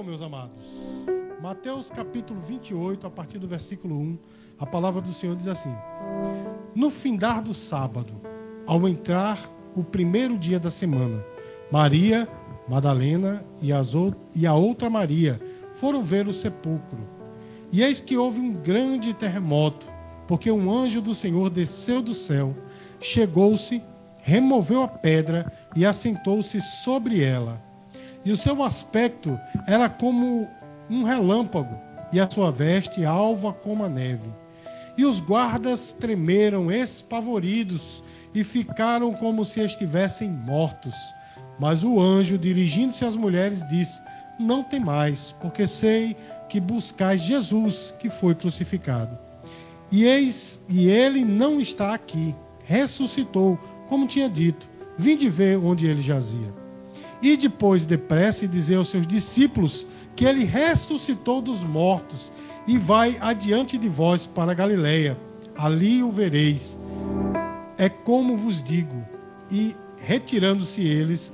então, meus amados. Mateus capítulo 28, a partir do versículo 1, a palavra do Senhor diz assim: No findar do sábado, ao entrar o primeiro dia da semana, Maria, Madalena e, as, e a outra Maria foram ver o sepulcro. E eis que houve um grande terremoto, porque um anjo do Senhor desceu do céu, chegou-se, removeu a pedra e assentou-se sobre ela e o seu aspecto era como um relâmpago, e a sua veste alva como a neve. E os guardas tremeram espavoridos e ficaram como se estivessem mortos. Mas o anjo, dirigindo-se às mulheres, disse: Não temais, porque sei que buscais Jesus, que foi crucificado. E eis, e ele não está aqui, ressuscitou, como tinha dito. Vinde ver onde ele jazia. E depois, depressa, e dizer aos seus discípulos que ele ressuscitou dos mortos e vai adiante de vós para Galiléia. Ali o vereis. É como vos digo. E retirando-se eles,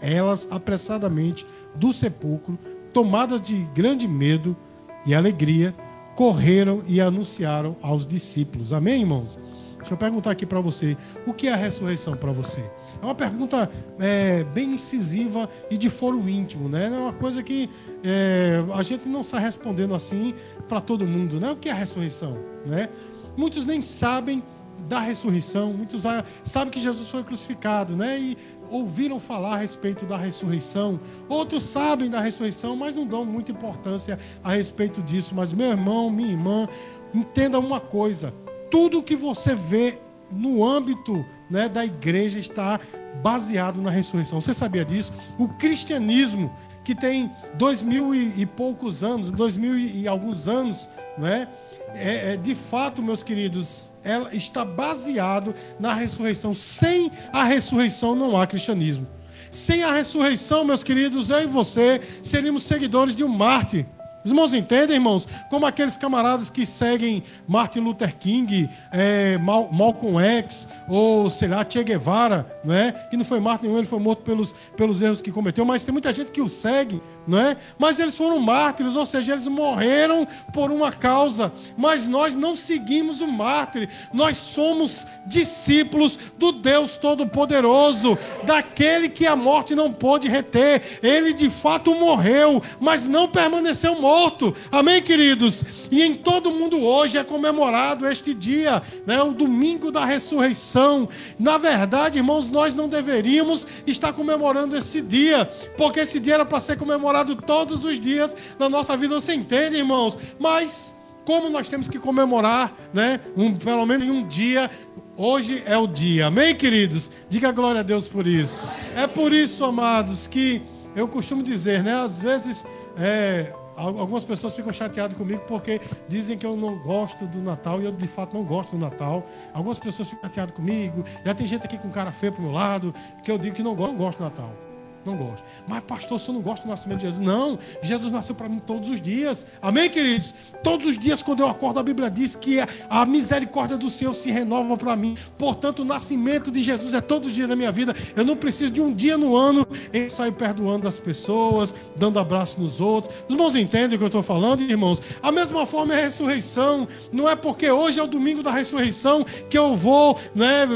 elas apressadamente do sepulcro, tomadas de grande medo e alegria, correram e anunciaram aos discípulos. Amém, irmãos? Deixa eu perguntar aqui para você: o que é a ressurreição para você? É uma pergunta é, bem incisiva e de foro íntimo, né? É uma coisa que é, a gente não está respondendo assim para todo mundo, né? O que é a ressurreição, né? Muitos nem sabem da ressurreição, muitos sabem que Jesus foi crucificado, né? E ouviram falar a respeito da ressurreição. Outros sabem da ressurreição, mas não dão muita importância a respeito disso. Mas meu irmão, minha irmã, entenda uma coisa: tudo que você vê no âmbito né, da igreja está baseado na ressurreição. Você sabia disso? O cristianismo, que tem dois mil e, poucos anos, dois mil e, alguns anos, né, é, é, de fato, meus queridos, ela está baseado na ressurreição. Sem a ressurreição não há cristianismo. Sem a ressurreição, meus queridos, eu e você seríamos seguidores de um mártir. Os irmãos entendem, irmãos? Como aqueles camaradas que seguem Martin Luther King, é, Malcolm X, ou sei lá, Che Guevara, não é? Que não foi Martin nenhum, ele foi morto pelos, pelos erros que cometeu, mas tem muita gente que o segue, não é? Mas eles foram mártires, ou seja, eles morreram por uma causa, mas nós não seguimos o mártir, nós somos discípulos do Deus Todo-Poderoso, daquele que a morte não pôde reter. Ele de fato morreu, mas não permaneceu morto. Amém, queridos? E em todo mundo hoje é comemorado este dia, né, o domingo da ressurreição. Na verdade, irmãos, nós não deveríamos estar comemorando esse dia, porque esse dia era para ser comemorado todos os dias na nossa vida. Você entende, irmãos? Mas como nós temos que comemorar, né, um, pelo menos em um dia, Hoje é o dia, amém, queridos? Diga glória a Deus por isso. É por isso, amados, que eu costumo dizer, né? Às vezes é, Algumas pessoas ficam chateadas comigo porque dizem que eu não gosto do Natal e eu de fato não gosto do Natal. Algumas pessoas ficam chateadas comigo. Já tem gente aqui com cara feio pro meu lado que eu digo que não, não gosto do Natal. Não gosto. Mas, pastor, você não gosta do nascimento de Jesus? Não. Jesus nasceu para mim todos os dias. Amém, queridos? Todos os dias, quando eu acordo, a Bíblia diz que a misericórdia do Senhor se renova para mim. Portanto, o nascimento de Jesus é todo dia da minha vida. Eu não preciso de um dia no ano em sair perdoando as pessoas, dando abraço nos outros. Os irmãos entendem o que eu estou falando, irmãos? A mesma forma é a ressurreição. Não é porque hoje é o domingo da ressurreição que eu vou, né,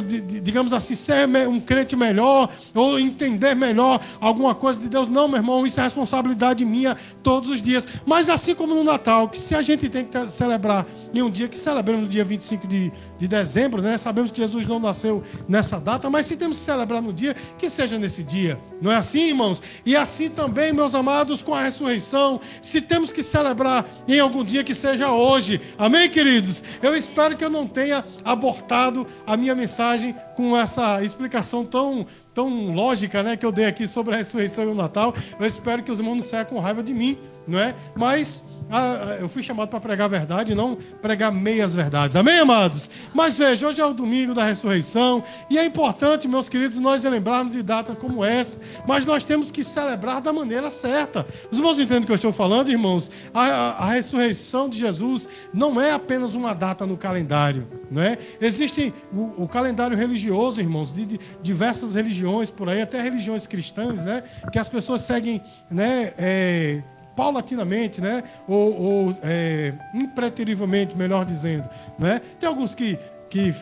digamos assim, ser um crente melhor ou entender melhor alguma coisa de Deus. Não, meu irmão, isso é responsabilidade minha todos os dias. Mas assim como no Natal, que se a gente tem que celebrar em um dia, que celebramos no dia 25 de, de dezembro, né? Sabemos que Jesus não nasceu nessa data, mas se temos que celebrar no dia, que seja nesse dia. Não é assim, irmãos? E assim também, meus amados, com a ressurreição, se temos que celebrar em algum dia, que seja hoje. Amém, queridos? Eu espero que eu não tenha abortado a minha mensagem com essa explicação tão tão lógica né, que eu dei aqui sobre a ressurreição e o Natal. Eu espero que os irmãos não saiam com raiva de mim, não é? Mas ah, eu fui chamado para pregar a verdade, não pregar meias verdades. Amém, amados? Mas veja, hoje é o domingo da ressurreição e é importante, meus queridos, nós lembrarmos de datas como essa, mas nós temos que celebrar da maneira certa. Os irmãos entendem o que eu estou falando, irmãos? A, a, a ressurreição de Jesus não é apenas uma data no calendário, não é? Existe o, o calendário religioso, irmãos, de, de, diversas religiões por aí, até religiões cristãs, né? Que as pessoas seguem, né? É, paulatinamente, né? Ou, ou é, impreterivelmente, melhor dizendo, né? Tem alguns que que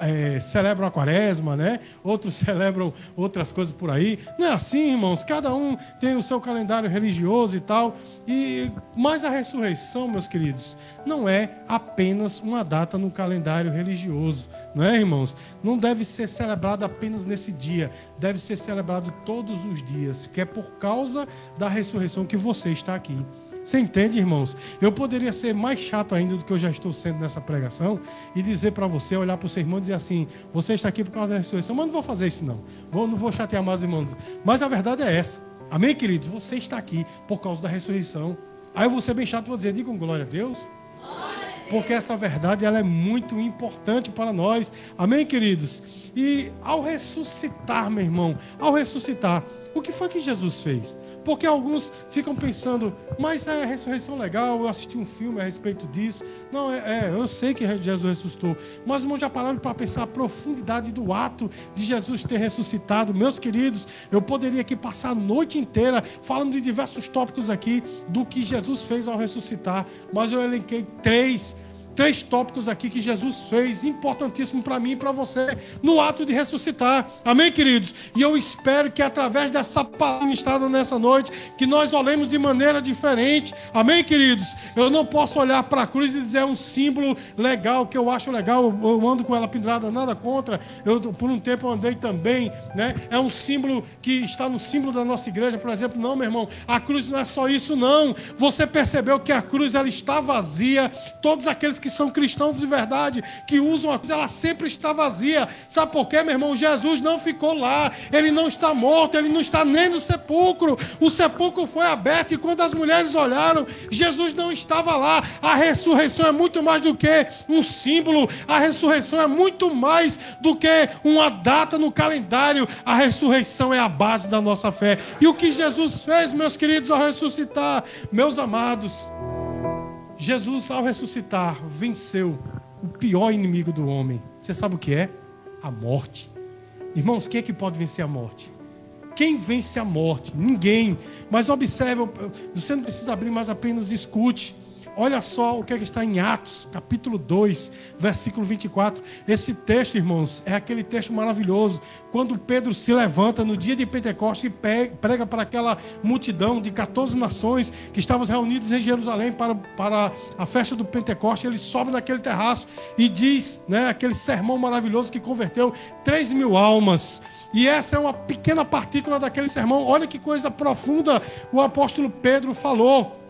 é, celebram a quaresma, né? Outros celebram outras coisas por aí. Não é assim, irmãos. Cada um tem o seu calendário religioso e tal. E mas a ressurreição, meus queridos, não é apenas uma data no calendário religioso, não é, irmãos? Não deve ser celebrado apenas nesse dia. Deve ser celebrado todos os dias, que é por causa da ressurreição que você está aqui. Você entende, irmãos? Eu poderia ser mais chato ainda do que eu já estou sendo nessa pregação e dizer para você, olhar para o seu irmão e dizer assim: você está aqui por causa da ressurreição, mas não vou fazer isso não. Vou, não vou chatear mais os irmãos. Mas a verdade é essa. Amém, queridos? Você está aqui por causa da ressurreição. Aí eu vou ser bem chato e vou dizer: digam glória a Deus. Porque essa verdade ela é muito importante para nós. Amém, queridos? E ao ressuscitar, meu irmão, ao ressuscitar, o que foi que Jesus fez? Porque alguns ficam pensando, mas é ressurreição legal, eu assisti um filme a respeito disso. Não, é, é eu sei que Jesus ressuscitou. Mas irmãos já pararam para pensar a profundidade do ato de Jesus ter ressuscitado. Meus queridos, eu poderia aqui passar a noite inteira falando de diversos tópicos aqui do que Jesus fez ao ressuscitar. Mas eu elenquei três três tópicos aqui que Jesus fez, importantíssimo para mim e para você, no ato de ressuscitar. Amém, queridos? E eu espero que através dessa ministrada nessa noite, que nós olhemos de maneira diferente. Amém, queridos? Eu não posso olhar para a cruz e dizer é um símbolo legal, que eu acho legal, eu ando com ela pendurada, nada contra. Eu, por um tempo, andei também, né? É um símbolo que está no símbolo da nossa igreja, por exemplo. Não, meu irmão, a cruz não é só isso, não. Você percebeu que a cruz ela está vazia. Todos aqueles que são cristãos de verdade, que usam a cruz, ela sempre está vazia. Sabe por quê, meu irmão? Jesus não ficou lá, ele não está morto, ele não está nem no sepulcro. O sepulcro foi aberto e quando as mulheres olharam, Jesus não estava lá. A ressurreição é muito mais do que um símbolo, a ressurreição é muito mais do que uma data no calendário. A ressurreição é a base da nossa fé. E o que Jesus fez, meus queridos, ao ressuscitar, meus amados, Jesus, ao ressuscitar, venceu o pior inimigo do homem. Você sabe o que é? A morte. Irmãos, quem é que pode vencer a morte? Quem vence a morte? Ninguém. Mas observe, você não precisa abrir, mas apenas escute. Olha só o que, é que está em Atos, capítulo 2, versículo 24. Esse texto, irmãos, é aquele texto maravilhoso. Quando Pedro se levanta no dia de Pentecostes e prega para aquela multidão de 14 nações que estavam reunidos em Jerusalém para, para a festa do Pentecostes, ele sobe naquele terraço e diz, né, aquele sermão maravilhoso que converteu 3 mil almas. E essa é uma pequena partícula daquele sermão. Olha que coisa profunda o apóstolo Pedro falou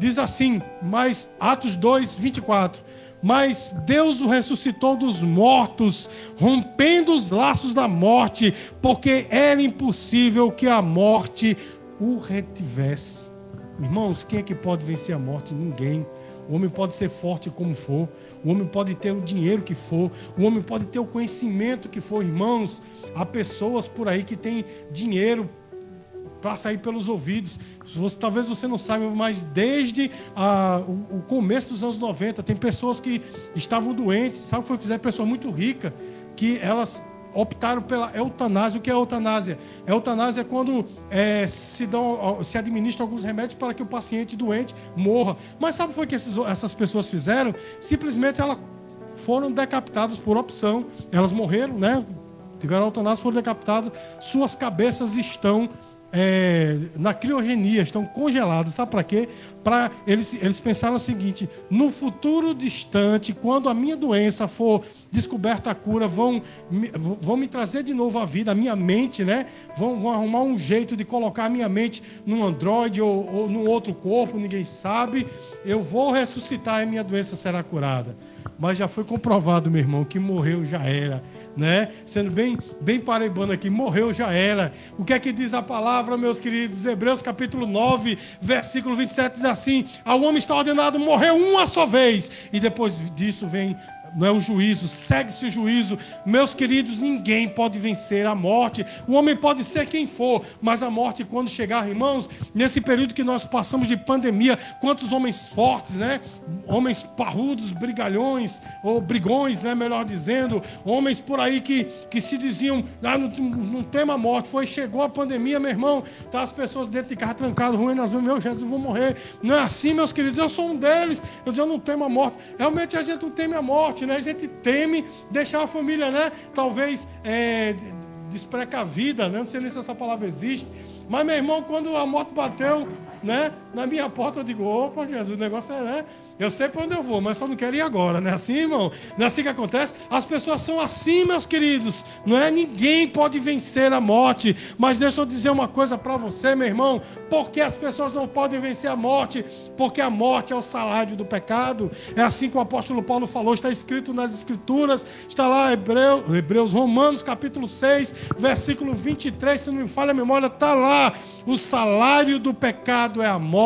diz assim, mas Atos 2, 24. Mas Deus o ressuscitou dos mortos, rompendo os laços da morte, porque era impossível que a morte o retivesse. Irmãos, quem é que pode vencer a morte? Ninguém. O homem pode ser forte como for, o homem pode ter o dinheiro que for, o homem pode ter o conhecimento que for. Irmãos, há pessoas por aí que têm dinheiro para sair pelos ouvidos. Você, talvez você não saiba, mas desde ah, o, o, começo dos anos 90, tem pessoas que estavam doentes, sabe o que foi fizeram? Pessoas muito ricas, que elas optaram pela eutanásia. O que é eutanásia? Eutanásia é quando é, se, dão, se administra alguns remédios para que o paciente doente morra. Mas sabe o que, foi que esses, essas pessoas fizeram? Simplesmente elas foram decapitadas por opção. Elas morreram, né? Tiveram eutanásia, foram decapitadas. Suas cabeças estão é, na criogenia, estão congelados. Sabe para quê? Para eles, eles pensaram o seguinte: no futuro distante, quando a minha doença for descoberta a cura, vão, vão me trazer de novo a vida, a minha mente, né? Vão, vão arrumar um jeito de colocar a minha mente num androide ou, ou num outro corpo, ninguém sabe. Eu vou ressuscitar e minha doença será curada. Mas já foi comprovado, meu irmão, que morreu já era né? Sendo bem, bem paraibano aqui, morreu já era. O que é que diz a palavra, meus queridos? Hebreus capítulo 9, versículo 27 diz assim: Ao homem está ordenado morrer uma só vez, e depois disso vem não é o juízo, segue-se o juízo. Meus queridos, ninguém pode vencer a morte. O homem pode ser quem for, mas a morte, quando chegar, irmãos, nesse período que nós passamos de pandemia, quantos homens fortes, né? Homens parrudos, brigalhões, ou brigões, né? Melhor dizendo, homens por aí que, que se diziam, ah, não, não a morte. Foi, chegou a pandemia, meu irmão, tá as pessoas dentro de casa trancadas, ruim, nós vamos, meu Jesus, vou morrer. Não é assim, meus queridos, eu sou um deles. Eu digo, eu não temo a morte. Realmente a gente não teme a morte, né? A gente teme deixar a família, né? Talvez é, desprecavida, né? Não sei nem se essa palavra existe. Mas, meu irmão, quando a moto bateu, né? Na minha porta, eu digo, opa, Jesus, o negócio é, né? Eu sei para onde eu vou, mas só não quero ir agora, não é assim, irmão? Não é assim que acontece? As pessoas são assim, meus queridos. Não é ninguém pode vencer a morte. Mas deixa eu dizer uma coisa para você, meu irmão. Por que as pessoas não podem vencer a morte? Porque a morte é o salário do pecado. É assim que o apóstolo Paulo falou, está escrito nas escrituras, está lá Hebreus, Hebreus Romanos, capítulo 6, versículo 23, se não me falha a memória, está lá. O salário do pecado é a morte.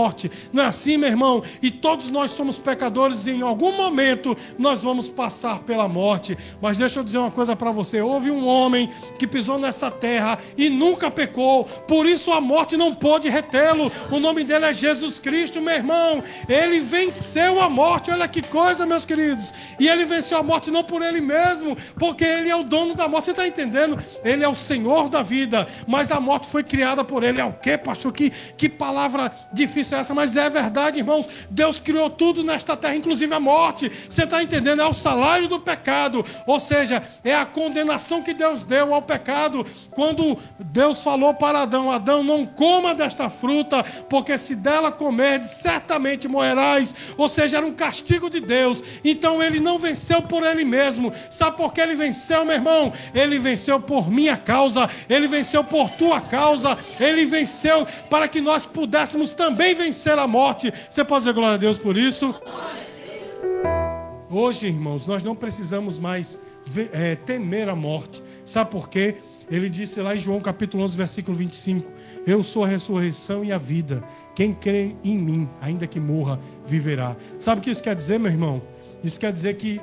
Não é assim, meu irmão? E todos nós somos pecadores e em algum momento nós vamos passar pela morte. Mas deixa eu dizer uma coisa para você: houve um homem que pisou nessa terra e nunca pecou, por isso a morte não pôde retê-lo. O nome dele é Jesus Cristo, meu irmão. Ele venceu a morte, olha que coisa, meus queridos. E ele venceu a morte não por ele mesmo, porque ele é o dono da morte. Você está entendendo? Ele é o Senhor da vida, mas a morte foi criada por ele. É o que, pastor? Que, que palavra difícil é essa? Mas é verdade, irmãos. Deus criou tudo nesta terra, inclusive a morte. Você está entendendo? É o salário do pecado, ou seja, é a condenação que Deus deu ao pecado. Quando Deus falou para Adão: Adão, não coma desta fruta, porque se dela comerdes, certamente morrerás. Ou seja, era um castigo de Deus. Então ele não venceu por ele mesmo. Sabe por que ele venceu, meu irmão? Ele venceu por minha causa, ele venceu por tua causa, ele venceu para que nós pudéssemos também vencer a morte. Você pode dizer glória a Deus por isso? Hoje, irmãos, nós não precisamos mais é, temer a morte. Sabe por quê? Ele disse lá em João capítulo 11, versículo 25: Eu sou a ressurreição e a vida. Quem crê em mim, ainda que morra, viverá. Sabe o que isso quer dizer, meu irmão? Isso quer dizer que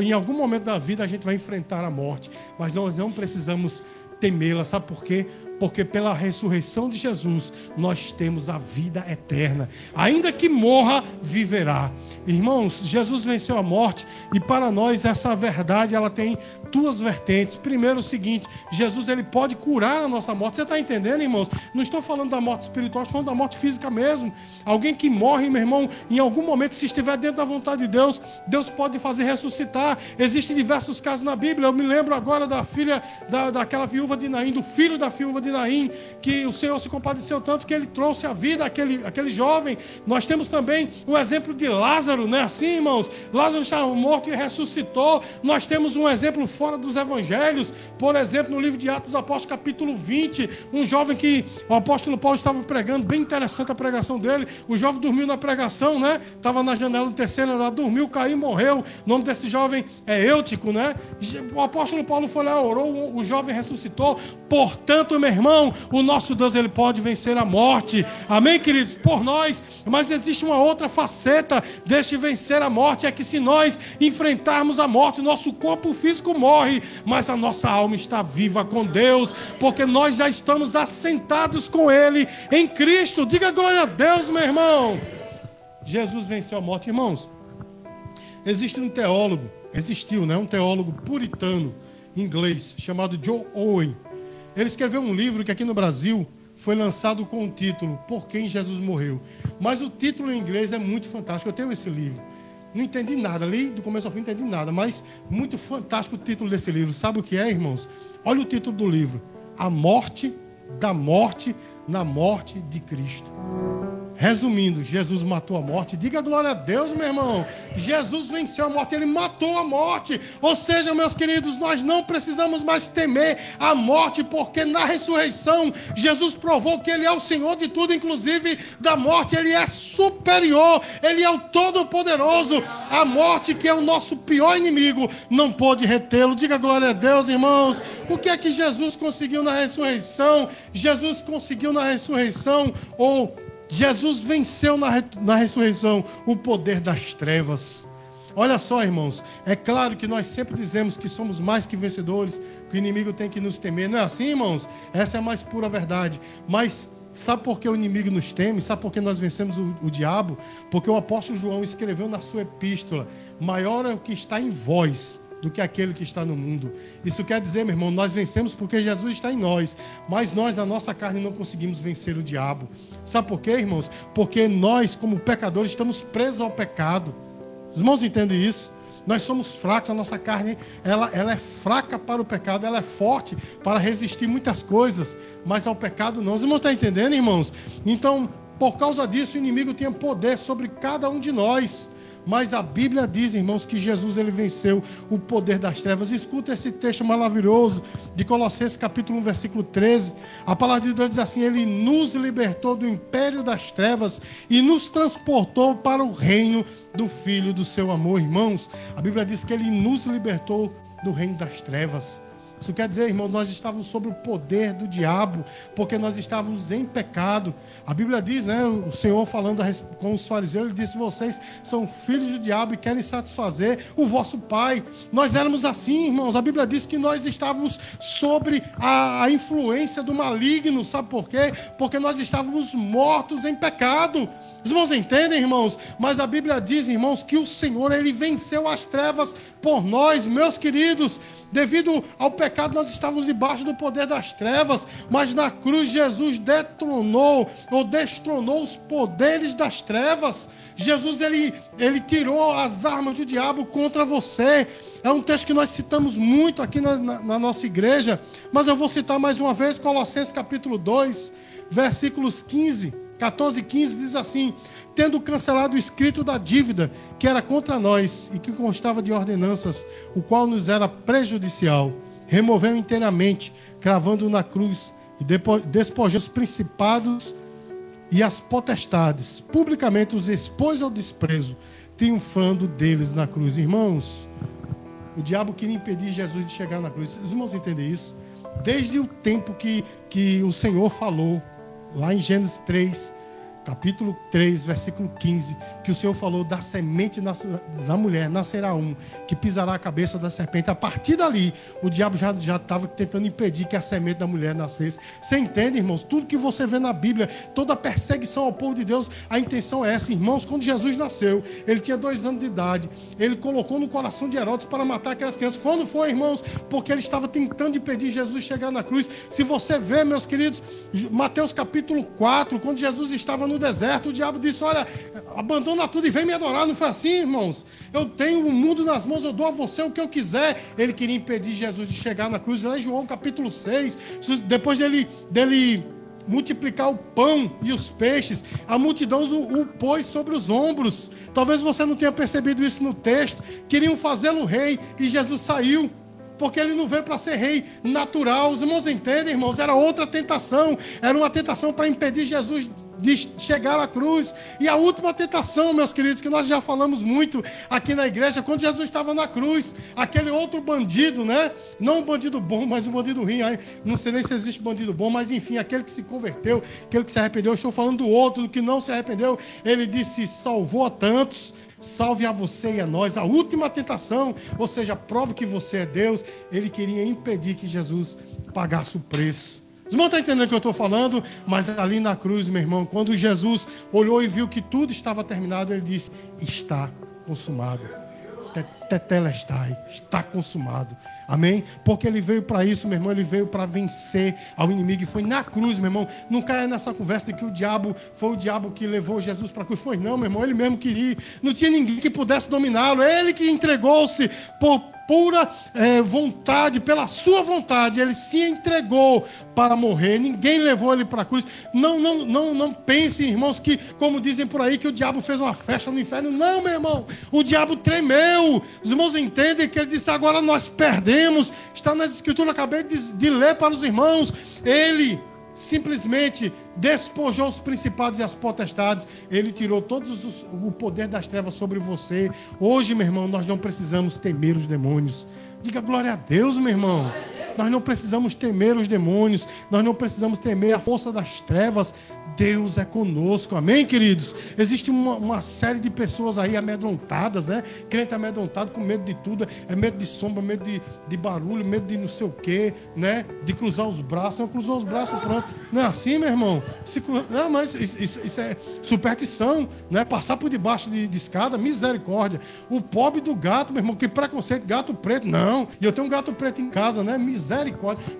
em algum momento da vida a gente vai enfrentar a morte, mas nós não precisamos temê-la. Sabe por quê? Porque pela ressurreição de Jesus nós temos a vida eterna. Ainda que morra, viverá. Irmãos, Jesus venceu a morte e para nós essa verdade ela tem duas vertentes. Primeiro, o seguinte: Jesus ele pode curar a nossa morte. Você está entendendo, irmãos? Não estou falando da morte espiritual, estou falando da morte física mesmo. Alguém que morre, meu irmão, em algum momento, se estiver dentro da vontade de Deus, Deus pode fazer ressuscitar. Existem diversos casos na Bíblia. Eu me lembro agora da filha da, daquela viúva de Naim, do filho da viúva de Naim, que o Senhor se compadeceu tanto que ele trouxe a vida àquele, àquele jovem. Nós temos também o exemplo de Lázaro, não é assim, irmãos? Lázaro estava morto e ressuscitou. Nós temos um exemplo fora dos evangelhos. Por exemplo, no livro de Atos Apóstolos, capítulo 20, um jovem que o apóstolo Paulo estava pregando, bem interessante a pregação dele. O jovem dormiu na pregação, né? Estava na janela do terceiro andar, dormiu, caiu, morreu. O nome desse jovem é Eutico, né? O apóstolo Paulo foi lá, orou, o jovem ressuscitou. Portanto, meu irmão, o nosso Deus ele pode vencer a morte. Amém, queridos? Por nós. Mas existe uma outra faceta deste vencer a morte, é que se nós enfrentarmos a morte, nosso corpo físico morre mas a nossa alma está viva com Deus, porque nós já estamos assentados com Ele em Cristo. Diga glória a Deus, meu irmão. Jesus venceu a morte, irmãos. Existe um teólogo, existiu, né, um teólogo puritano inglês chamado Joe Owen. Ele escreveu um livro que aqui no Brasil foi lançado com o título Por quem Jesus morreu. Mas o título em inglês é muito fantástico. Eu tenho esse livro. Não entendi nada, li do começo ao fim, não entendi nada, mas muito fantástico o título desse livro. Sabe o que é, irmãos? Olha o título do livro: A Morte da Morte na Morte de Cristo. Resumindo, Jesus matou a morte. Diga glória a Deus, meu irmão. Jesus venceu a morte, ele matou a morte. Ou seja, meus queridos, nós não precisamos mais temer a morte, porque na ressurreição Jesus provou que ele é o Senhor de tudo, inclusive da morte. Ele é superior, ele é o todo-poderoso. A morte, que é o nosso pior inimigo, não pôde retê-lo. Diga glória a Deus, irmãos. O que é que Jesus conseguiu na ressurreição? Jesus conseguiu na ressurreição ou Jesus venceu na, na ressurreição o poder das trevas. Olha só, irmãos, é claro que nós sempre dizemos que somos mais que vencedores, que o inimigo tem que nos temer. Não é assim, irmãos? Essa é a mais pura verdade. Mas Sabe por que o inimigo nos teme? Sabe por que nós vencemos o, o, diabo? Porque o apóstolo João escreveu na sua epístola: maior é o que está em vós do que aquele que está no mundo. Isso quer dizer, meu irmão, nós vencemos porque Jesus está em nós, mas nós, na nossa carne, não conseguimos vencer o diabo. Sabe por quê, irmãos? Porque nós, como pecadores, estamos presos ao pecado. Os irmãos entendem isso? Nós somos fracos, a nossa carne ela, ela é fraca para o pecado, ela é forte para resistir muitas coisas, mas ao pecado não. Os irmãos estão entendendo, irmãos? Então, por causa disso, o inimigo tinha poder sobre cada um de nós. Mas a Bíblia diz, irmãos, que Jesus ele venceu o poder das trevas. Escuta esse texto maravilhoso de Colossenses capítulo 1, versículo 13. A palavra de Deus diz assim: Ele nos libertou do império das trevas e nos transportou para o reino do Filho do seu amor, irmãos. A Bíblia diz que ele nos libertou do reino das trevas. Isso quer dizer, irmão, nós estávamos sob o poder do diabo, porque nós estávamos em pecado. A Bíblia diz, né? O Senhor falando com os fariseus, ele disse: Vocês são filhos do diabo e querem satisfazer o vosso pai. Nós éramos assim, irmãos. A Bíblia diz que nós estávamos sobre a, a influência do maligno. Sabe por quê? Porque nós estávamos mortos em pecado. Os irmãos entendem, irmãos? Mas a Bíblia diz, irmãos, que o Senhor, ele venceu as trevas por nós, meus queridos. Devido ao pecado, nós estávamos debaixo do poder das trevas, mas na cruz Jesus detronou ou destronou os poderes das trevas. Jesus ele, ele tirou as armas do diabo contra você. É um texto que nós citamos muito aqui na, na, na nossa igreja, mas eu vou citar mais uma vez Colossenses capítulo 2, versículos 15 14, 15 diz assim: Tendo cancelado o escrito da dívida que era contra nós e que constava de ordenanças, o qual nos era prejudicial, removeu inteiramente, cravando na cruz e despojou os principados e as potestades, publicamente os expôs ao desprezo, triunfando deles na cruz. Irmãos, o diabo queria impedir Jesus de chegar na cruz. Os irmãos entendem isso? Desde o tempo que, que o Senhor falou lá em Gênesis 3, capítulo 3, versículo 15, que o Senhor falou da semente da mulher, nascerá um, que pisará a cabeça da serpente. A partir dali, o diabo já estava tentando impedir que a semente da mulher nascesse. Você entende, irmãos? Tudo que você vê na Bíblia, toda a perseguição ao povo de Deus, a intenção é essa. Irmãos, quando Jesus nasceu, ele tinha dois anos de idade, ele colocou no coração de Herodes para matar aquelas crianças. Não foi, irmãos? Porque ele estava tentando impedir Jesus chegar na cruz. Se você vê, meus queridos, Mateus capítulo 4, quando Jesus estava no no deserto, o diabo disse: Olha, abandona tudo e vem me adorar. Não foi assim, irmãos? Eu tenho o mundo nas mãos, eu dou a você o que eu quiser. Ele queria impedir Jesus de chegar na cruz. Lá em João capítulo 6, depois dele, dele multiplicar o pão e os peixes, a multidão o, o pôs sobre os ombros. Talvez você não tenha percebido isso no texto. Queriam fazê-lo rei e Jesus saiu porque ele não veio para ser rei natural. Os irmãos entendem, irmãos? Era outra tentação, era uma tentação para impedir Jesus de chegar à cruz. E a última tentação, meus queridos, que nós já falamos muito aqui na igreja, quando Jesus estava na cruz, aquele outro bandido, né? Não um bandido bom, mas um bandido ruim. Não sei nem se existe bandido bom, mas enfim, aquele que se converteu, aquele que se arrependeu. Eu estou falando do outro, do que não se arrependeu. Ele disse: salvou a tantos. Salve a você e a nós. A última tentação, ou seja, prove que você é Deus. Ele queria impedir que Jesus pagasse o preço os irmãos estão entendendo o que eu estou falando? Mas ali na cruz, meu irmão, quando Jesus olhou e viu que tudo estava terminado, ele disse: Está consumado. Tetelestai, está consumado. Amém? Porque ele veio para isso, meu irmão, ele veio para vencer ao inimigo e foi na cruz, meu irmão. Não caia nessa conversa de que o diabo foi o diabo que levou Jesus para a cruz. Foi não, meu irmão, ele mesmo queria. Não tinha ninguém que pudesse dominá-lo. Ele que entregou-se por pura é, vontade, pela sua vontade, ele se entregou para morrer. Ninguém levou ele para a cruz. Não, não, não, não pensem, irmãos, que, como dizem por aí, que o diabo fez uma festa no inferno. Não, meu irmão. O diabo tremeu. Os irmãos entendem que ele disse: agora nós perdemos. Está nas escrituras, acabei de, de ler para os irmãos. Ele simplesmente despojou os principados e as potestades, ele tirou todo o poder das trevas sobre você. Hoje, meu irmão, nós não precisamos temer os demônios. Diga glória a Deus, meu irmão. Nós não precisamos temer os demônios, nós não precisamos temer a força das trevas. Deus é conosco, amém, queridos? Existe uma, uma série de pessoas aí amedrontadas, né? Crente amedrontado com medo de tudo, é medo de sombra, medo de, de barulho, medo de não sei o quê, né? De cruzar os braços, não cruzou os braços, pronto. Não é assim, meu irmão? Se, não, mas isso, isso, isso, é superstição, né? Passar por debaixo de, de escada, misericórdia. O pobre do gato, meu irmão, que preconceito, gato preto, não. E eu tenho um gato preto em casa, né? Misericórdia.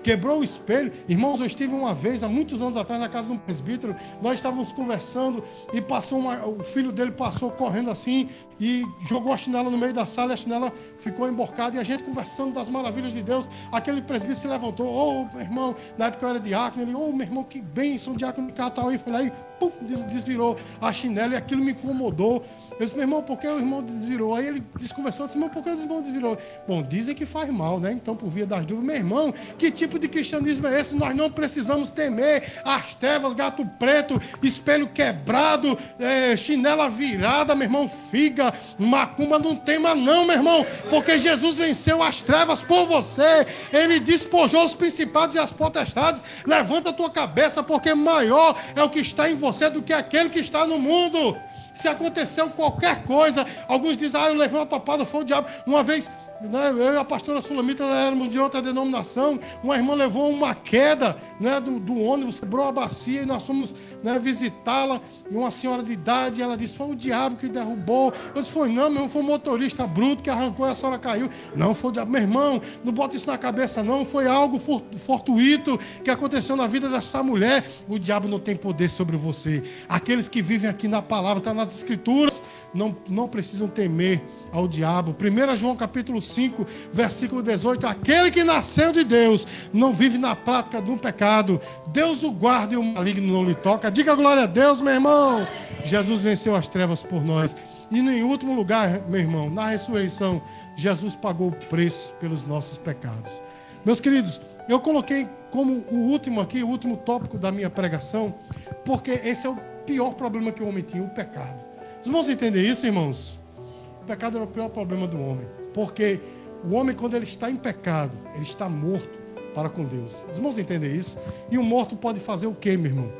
Quebrou o espelho. Irmãos, eu estive uma vez, há muitos anos atrás, na casa de um presbítero, nós estávamos conversando e passou uma, o filho dele passou correndo assim e jogou a chinela no meio da sala e a chinela ficou emborcada e a gente conversando das maravilhas de Deus. Aquele presbítero se levantou, ô oh, meu irmão, na época eu era diácono, ele, ô oh, meu irmão, que bênção, diácono de Catal aí, foi lá e pum, desvirou a chinela e aquilo me incomodou. Eu disse, meu irmão, por que o irmão desvirou? Aí ele desconversou, disse, meu, por que o irmão desvirou? Bom, dizem que faz mal, né? Então, por via das dúvidas, meu irmão, que tipo de cristianismo é esse? Nós não precisamos temer as trevas, gato preto, espelho quebrado, é, chinela virada, meu irmão, figa, macumba, não tema não, meu irmão, porque Jesus venceu as trevas por você. Ele despojou os principados e as potestades. Levanta a tua cabeça, porque maior é o que está em você do que aquele que está no mundo. Se aconteceu qualquer coisa, alguns dizem, ah, eu levei uma topada, foi o diabo. Uma vez né? Eu e a pastora Sulamita éramos de outra denominação. Uma irmã levou uma queda né, do, do ônibus, quebrou a bacia e nós fomos né, visitá-la. E uma senhora de idade, ela disse: Foi o diabo que derrubou. Eu disse: Foi não, meu irmão, foi o motorista bruto que arrancou e a senhora caiu. Não, foi o diabo. Meu irmão, não bota isso na cabeça, não. Foi algo fortuito que aconteceu na vida dessa mulher. O diabo não tem poder sobre você. Aqueles que vivem aqui na palavra, está nas escrituras, não, não precisam temer ao diabo. 1 João capítulo 5, versículo 18: Aquele que nasceu de Deus não vive na prática de um pecado. Deus o guarda e o maligno não lhe toca. Diga glória a Deus, meu irmão. Jesus venceu as trevas por nós. E em último lugar, meu irmão, na ressurreição, Jesus pagou o preço pelos nossos pecados. Meus queridos, eu coloquei como o último aqui, o último tópico da minha pregação, porque esse é o pior problema que o homem tinha, o pecado. Os irmãos entendem isso, irmãos? pecado era o pior problema do homem. Porque o homem, quando ele está em pecado, ele está morto para com Deus. Os irmãos entendem isso? E o morto pode fazer o quê, meu irmão?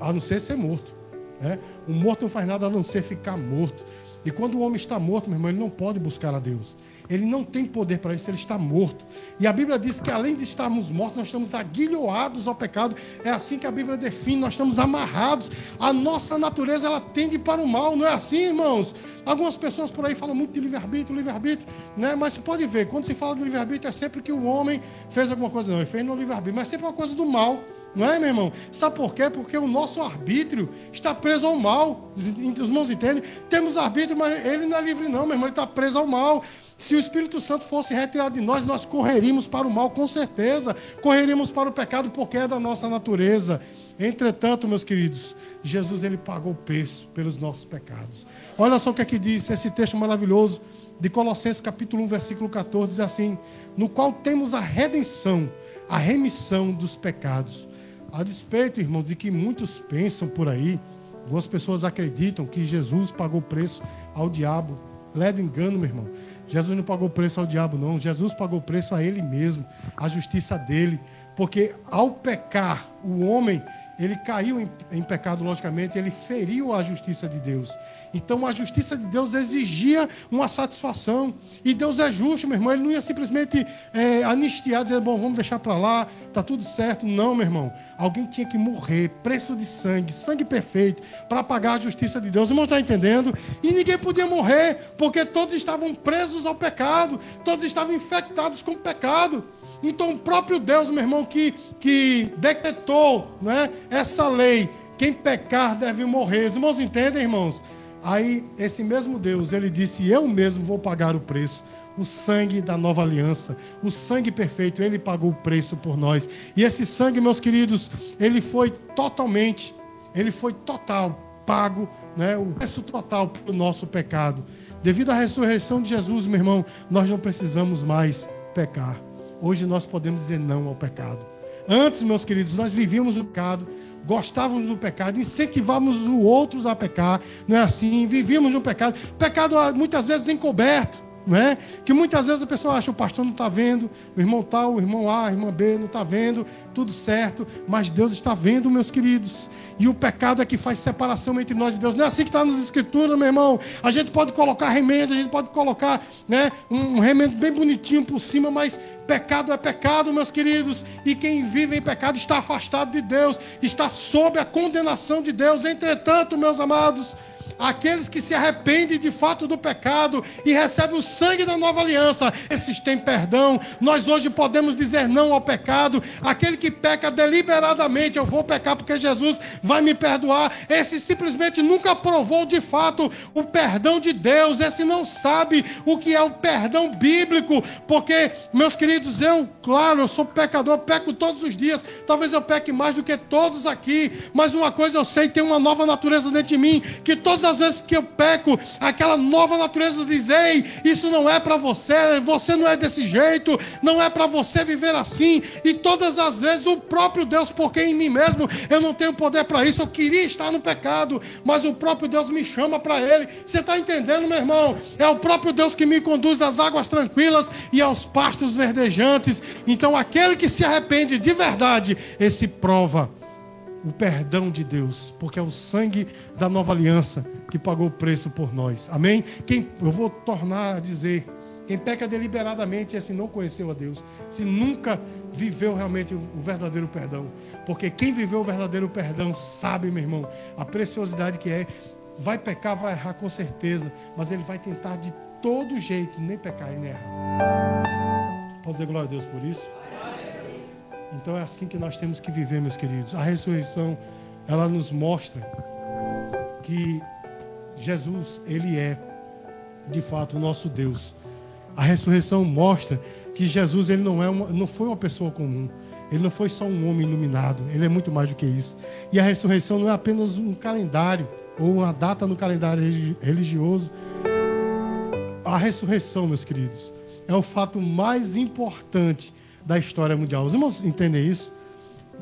A não ser ser morto. Né? O morto não faz nada a não ser ficar morto. E quando o homem está morto, meu irmão, ele não pode buscar a Deus. Ele não tem poder para isso, ele está morto. E a Bíblia diz que além de estarmos mortos, nós estamos aguilhoados ao pecado. É assim que a Bíblia define, nós estamos amarrados. A nossa natureza ela tende para o mal, não é assim, irmãos? Algumas pessoas por aí falam muito de livre-arbítrio, livre-arbítrio, né? Mas você pode ver, quando se fala de livre-arbítrio é sempre que o homem fez alguma coisa, não, ele fez no livre-arbítrio, mas sempre uma coisa do mal. Não é, meu irmão? Sabe por quê? Porque o nosso arbítrio está preso ao mal. Os irmãos entendem? Temos arbítrio, mas ele não é livre, não, meu irmão. Ele está preso ao mal. Se o Espírito Santo fosse retirado de nós, nós correríamos para o mal, com certeza. Correríamos para o pecado, porque é da nossa natureza. Entretanto, meus queridos, Jesus ele pagou o preço pelos nossos pecados. Olha só o que é que diz esse texto maravilhoso de Colossenses capítulo 1, versículo 14, diz assim: "No qual temos a redenção, a remissão dos pecados." A despeito, irmãos, de que muitos pensam por aí, algumas pessoas acreditam que Jesus pagou preço ao diabo. Ledo engano, meu irmão. Jesus não pagou preço ao diabo, não. Jesus pagou preço a ele mesmo, a justiça dele. Porque ao pecar, o homem ele caiu em, em, pecado, logicamente, ele feriu a justiça de Deus. Então a justiça de Deus exigia uma satisfação. E Deus é justo, meu irmão. Ele não ia simplesmente é, anistiar, dizer, bom, vamos deixar para lá, tá tudo certo. Não, meu irmão. Alguém tinha que morrer, preço de sangue, sangue perfeito, para pagar a justiça de Deus. Irmão está entendendo? E ninguém podia morrer, porque todos estavam presos ao pecado, todos estavam infectados com o pecado. Então, o próprio Deus, meu irmão, que, que decretou né, essa lei, quem pecar deve morrer. Os irmãos entendem, irmãos? Aí, esse mesmo Deus, ele disse: Eu mesmo vou pagar o preço. O sangue da nova aliança, o sangue perfeito, ele pagou o preço por nós. E esse sangue, meus queridos, ele foi totalmente, ele foi total, pago, né, o preço total pelo nosso pecado. Devido à ressurreição de Jesus, meu irmão, nós não precisamos mais pecar. Hoje nós podemos dizer não ao pecado. Antes, meus queridos, nós vivíamos o pecado, gostávamos do pecado, incentivávamos os outros a pecar, não é assim? Vivíamos no pecado. Pecado ah, muitas vezes encoberto. Não é? Que muitas vezes a pessoa acha o pastor não está vendo, o irmão tal, o irmão A, a irmã B não está vendo, tudo certo, mas Deus está vendo, meus queridos. E o pecado é que faz separação entre nós e Deus. Não é assim que está nas escrituras, meu irmão. A gente pode colocar remédio, a gente pode colocar né, um, remédio bem bonitinho por cima, mas pecado é pecado, meus queridos. E quem vive em pecado está afastado de Deus, está sob a condenação de Deus. Entretanto, meus amados, aqueles que se arrependem de fato do pecado e recebem o sangue da nova aliança, esses têm perdão. Nós hoje podemos dizer não ao pecado. Aquele que peca deliberadamente, eu vou pecar porque Jesus vai me perdoar. Esse simplesmente nunca provou de fato o perdão de Deus. Esse não sabe o que é o perdão bíblico, porque, meus queridos, eu, claro, eu sou pecador, peco todos os dias. Talvez eu peque mais do que todos aqui, mas uma coisa eu sei, tem uma nova natureza dentro de mim, que todas as vezes que eu peco, aquela nova natureza diz: Ei, isso não é para você, você não é desse jeito, não é para você viver assim. E todas as vezes o próprio Deus, porque em mim mesmo eu não tenho poder para isso, eu queria estar no pecado, mas o próprio Deus me chama para Ele. Você está entendendo, meu irmão? É o próprio Deus que me conduz às águas tranquilas e aos pastos verdejantes. Então, aquele que se arrepende de verdade, esse prova o perdão de Deus, porque é o sangue da nova aliança que pagou o preço por nós. Amém? Quem, eu vou tornar a dizer: quem peca deliberadamente é se não conheceu a Deus, se nunca viveu realmente o verdadeiro perdão. Porque quem viveu o verdadeiro perdão sabe, meu irmão, a preciosidade que é. Vai pecar, vai errar com certeza, mas ele vai tentar de todo jeito, nem pecar e nem errar. Pode dizer glória a Deus por isso? Então é assim que nós temos que viver, meus queridos. A ressurreição, ela nos mostra que Jesus, ele é de fato o nosso Deus. A ressurreição mostra que Jesus ele não é uma, não foi uma pessoa comum. Ele não foi só um homem iluminado, ele é muito mais do que isso. E a ressurreição não é apenas um calendário ou uma data no calendário religioso. A ressurreição, meus queridos, é o fato mais importante da história mundial. Os irmãos entendem isso?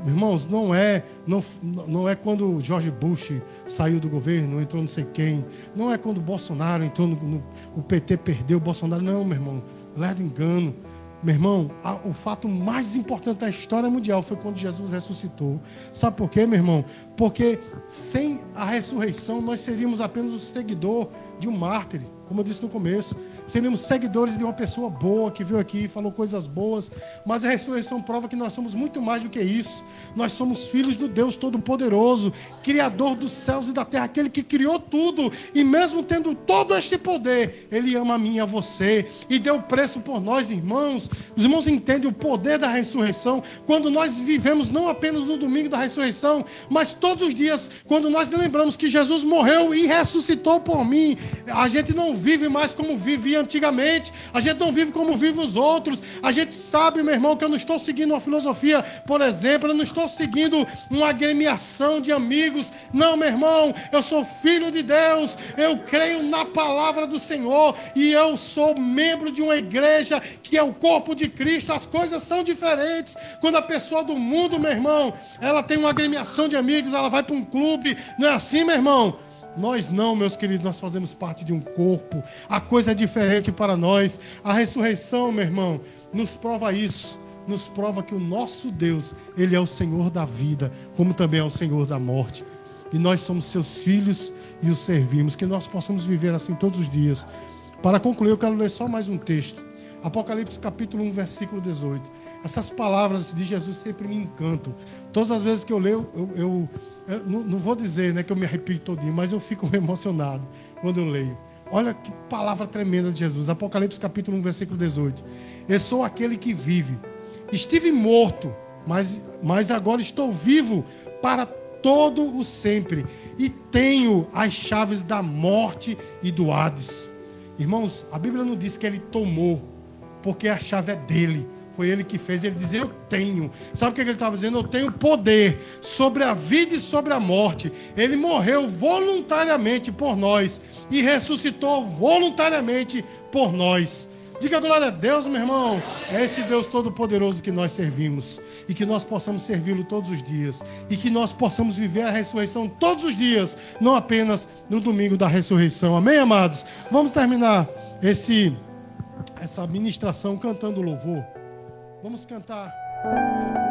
Irmãos, não é, não, não é quando George Bush saiu do governo, entrou não sei quem. Não é quando Bolsonaro entrou no, no o PT perdeu o Bolsonaro. Não, meu irmão. Lerdo engano. Meu irmão, a, o fato mais importante da história mundial foi quando Jesus ressuscitou. Sabe por quê, meu irmão? Porque sem a ressurreição nós seríamos apenas o seguidor de um mártir, como eu disse no começo seremos seguidores de uma pessoa boa que veio aqui e falou coisas boas, mas a ressurreição prova que nós somos muito mais do que isso. Nós somos filhos do Deus Todo-Poderoso, Criador dos céus e da terra, aquele que criou tudo, e mesmo tendo todo este poder, Ele ama a mim e a você, e deu preço por nós, irmãos. Os irmãos entendem o poder da ressurreição quando nós vivemos não apenas no domingo da ressurreição, mas todos os dias, quando nós lembramos que Jesus morreu e ressuscitou por mim, a gente não vive mais como vivia antigamente. A gente não vive como vivem os outros. A gente sabe, meu irmão, que eu não estou seguindo uma filosofia, por exemplo, eu não estou seguindo uma agremiação de amigos. Não, meu irmão, eu sou filho de Deus. Eu creio na palavra do Senhor e eu sou membro de uma igreja que é o corpo de Cristo. As coisas são diferentes. Quando a pessoa do mundo, meu irmão, ela tem uma agremiação de amigos, ela vai para um clube. Não é assim, meu irmão? Nós não, meus queridos, nós fazemos parte de um corpo. A coisa é diferente para nós. A ressurreição, meu irmão, nos prova isso. Nos prova que o nosso Deus, Ele é o Senhor da vida, como também é o Senhor da morte. E nós somos seus filhos e os servimos. Que nós possamos viver assim todos os dias. Para concluir, eu quero ler só mais um texto. Apocalipse capítulo 1, versículo 18. Essas palavras de Jesus sempre me encantam. Todas as vezes que eu leio, eu, eu, eu não, não, vou dizer né, que eu me arrepio todinho, mas eu fico emocionado quando eu leio. Olha que palavra tremenda de Jesus. Apocalipse capítulo 1, versículo 18. Eu sou aquele que vive. Estive morto, mas, mas agora estou vivo para todo o sempre. E tenho as chaves da morte e do Hades. Irmãos, a Bíblia não diz que ele tomou, porque a chave é dele foi ele que fez. Ele diz: Eu tenho. Sabe o que ele estava dizendo? Eu tenho poder sobre a vida e sobre a morte. Ele morreu voluntariamente por nós e ressuscitou voluntariamente por nós. Diga glória a Deus, meu irmão. É esse Deus Todo-Poderoso que nós servimos. E que nós possamos servi-lo todos os dias. E que nós possamos viver a ressurreição todos os dias. Não apenas no domingo da ressurreição. Amém, amados? Vamos terminar esse essa ministração cantando louvor. Vamos cantar.